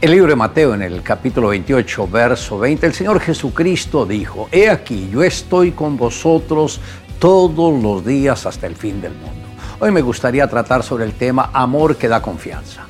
El libro de Mateo en el capítulo 28, verso 20, el Señor Jesucristo dijo, He aquí, yo estoy con vosotros todos los días hasta el fin del mundo. Hoy me gustaría tratar sobre el tema amor que da confianza.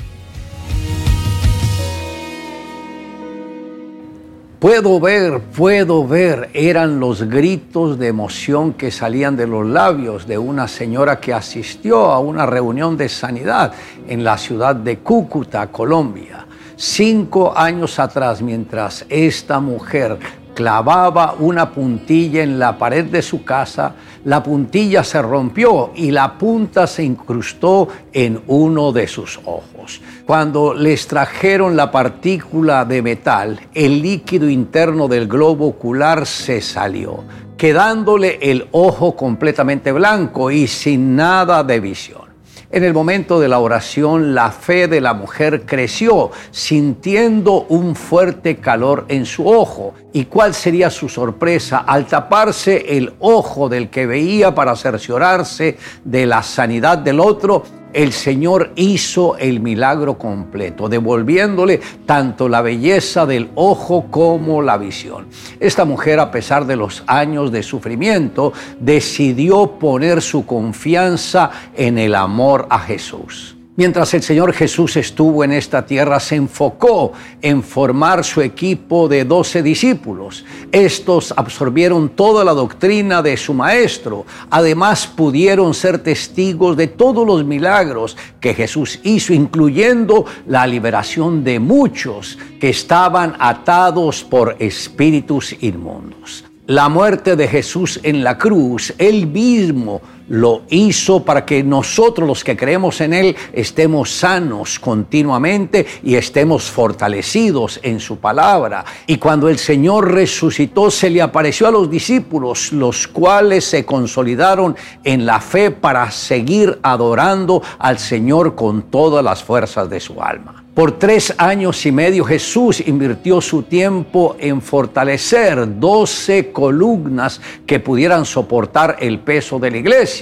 Puedo ver, puedo ver, eran los gritos de emoción que salían de los labios de una señora que asistió a una reunión de sanidad en la ciudad de Cúcuta, Colombia cinco años atrás, mientras esta mujer clavaba una puntilla en la pared de su casa, la puntilla se rompió y la punta se incrustó en uno de sus ojos. Cuando les trajeron la partícula de metal, el líquido interno del globo ocular se salió, quedándole el ojo completamente blanco y sin nada de visión. En el momento de la oración, la fe de la mujer creció, sintiendo un fuerte calor en su ojo. ¿Y cuál sería su sorpresa al taparse el ojo del que veía para cerciorarse de la sanidad del otro? El Señor hizo el milagro completo, devolviéndole tanto la belleza del ojo como la visión. Esta mujer, a pesar de los años de sufrimiento, decidió poner su confianza en el amor a Jesús. Mientras el Señor Jesús estuvo en esta tierra, se enfocó en formar su equipo de doce discípulos. Estos absorbieron toda la doctrina de su Maestro. Además, pudieron ser testigos de todos los milagros que Jesús hizo, incluyendo la liberación de muchos que estaban atados por espíritus inmundos. La muerte de Jesús en la cruz, él mismo lo hizo para que nosotros los que creemos en Él estemos sanos continuamente y estemos fortalecidos en su palabra. Y cuando el Señor resucitó, se le apareció a los discípulos, los cuales se consolidaron en la fe para seguir adorando al Señor con todas las fuerzas de su alma. Por tres años y medio Jesús invirtió su tiempo en fortalecer doce columnas que pudieran soportar el peso de la iglesia,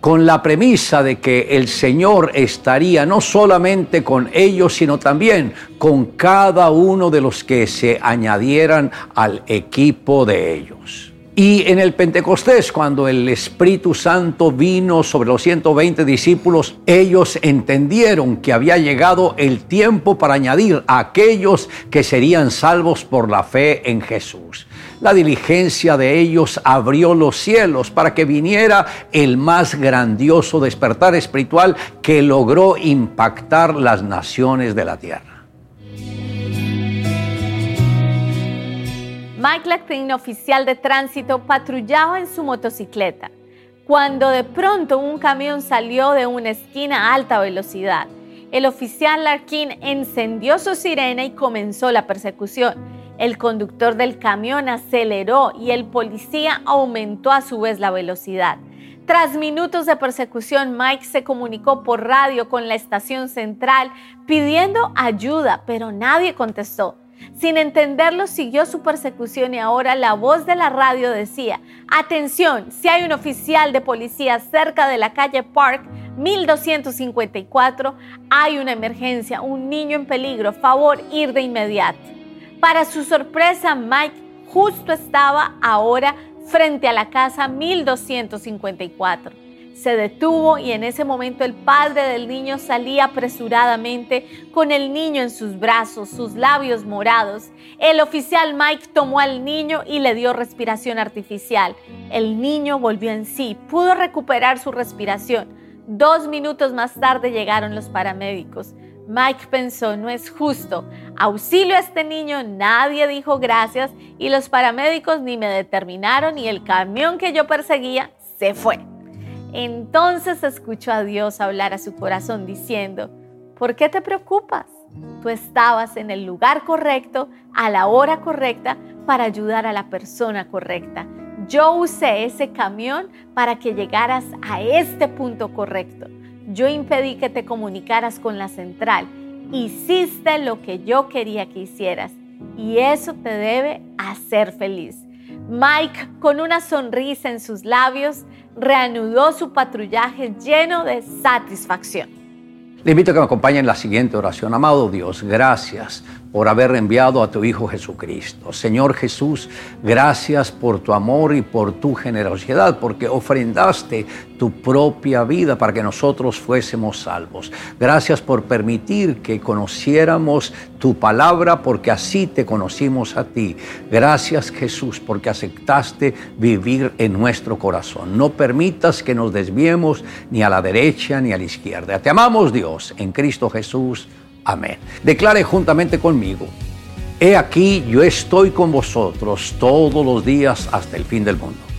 con la premisa de que el Señor estaría no solamente con ellos, sino también con cada uno de los que se añadieran al equipo de ellos. Y en el Pentecostés, cuando el Espíritu Santo vino sobre los 120 discípulos, ellos entendieron que había llegado el tiempo para añadir a aquellos que serían salvos por la fe en Jesús. La diligencia de ellos abrió los cielos para que viniera el más grandioso despertar espiritual que logró impactar las naciones de la tierra. Mike Lactin, oficial de tránsito, patrullaba en su motocicleta cuando de pronto un camión salió de una esquina a alta velocidad. El oficial Larkin encendió su sirena y comenzó la persecución. El conductor del camión aceleró y el policía aumentó a su vez la velocidad. Tras minutos de persecución, Mike se comunicó por radio con la estación central pidiendo ayuda, pero nadie contestó. Sin entenderlo, siguió su persecución y ahora la voz de la radio decía, atención, si hay un oficial de policía cerca de la calle Park 1254, hay una emergencia, un niño en peligro, favor ir de inmediato. Para su sorpresa, Mike justo estaba ahora frente a la casa 1254 se detuvo y en ese momento el padre del niño salía apresuradamente con el niño en sus brazos, sus labios morados. El oficial Mike tomó al niño y le dio respiración artificial. El niño volvió en sí, pudo recuperar su respiración. Dos minutos más tarde llegaron los paramédicos. Mike pensó, no es justo. Auxilio a este niño, nadie dijo gracias y los paramédicos ni me determinaron y el camión que yo perseguía se fue. Entonces escuchó a Dios hablar a su corazón diciendo, ¿por qué te preocupas? Tú estabas en el lugar correcto, a la hora correcta, para ayudar a la persona correcta. Yo usé ese camión para que llegaras a este punto correcto. Yo impedí que te comunicaras con la central. Hiciste lo que yo quería que hicieras y eso te debe hacer feliz. Mike, con una sonrisa en sus labios, reanudó su patrullaje lleno de satisfacción. Le invito a que me acompañe en la siguiente oración. Amado Dios, gracias por haber enviado a tu Hijo Jesucristo. Señor Jesús, gracias por tu amor y por tu generosidad, porque ofrendaste tu propia vida para que nosotros fuésemos salvos. Gracias por permitir que conociéramos tu palabra, porque así te conocimos a ti. Gracias Jesús, porque aceptaste vivir en nuestro corazón. No permitas que nos desviemos ni a la derecha ni a la izquierda. Te amamos Dios en Cristo Jesús. Amén. Declare juntamente conmigo, he aquí yo estoy con vosotros todos los días hasta el fin del mundo.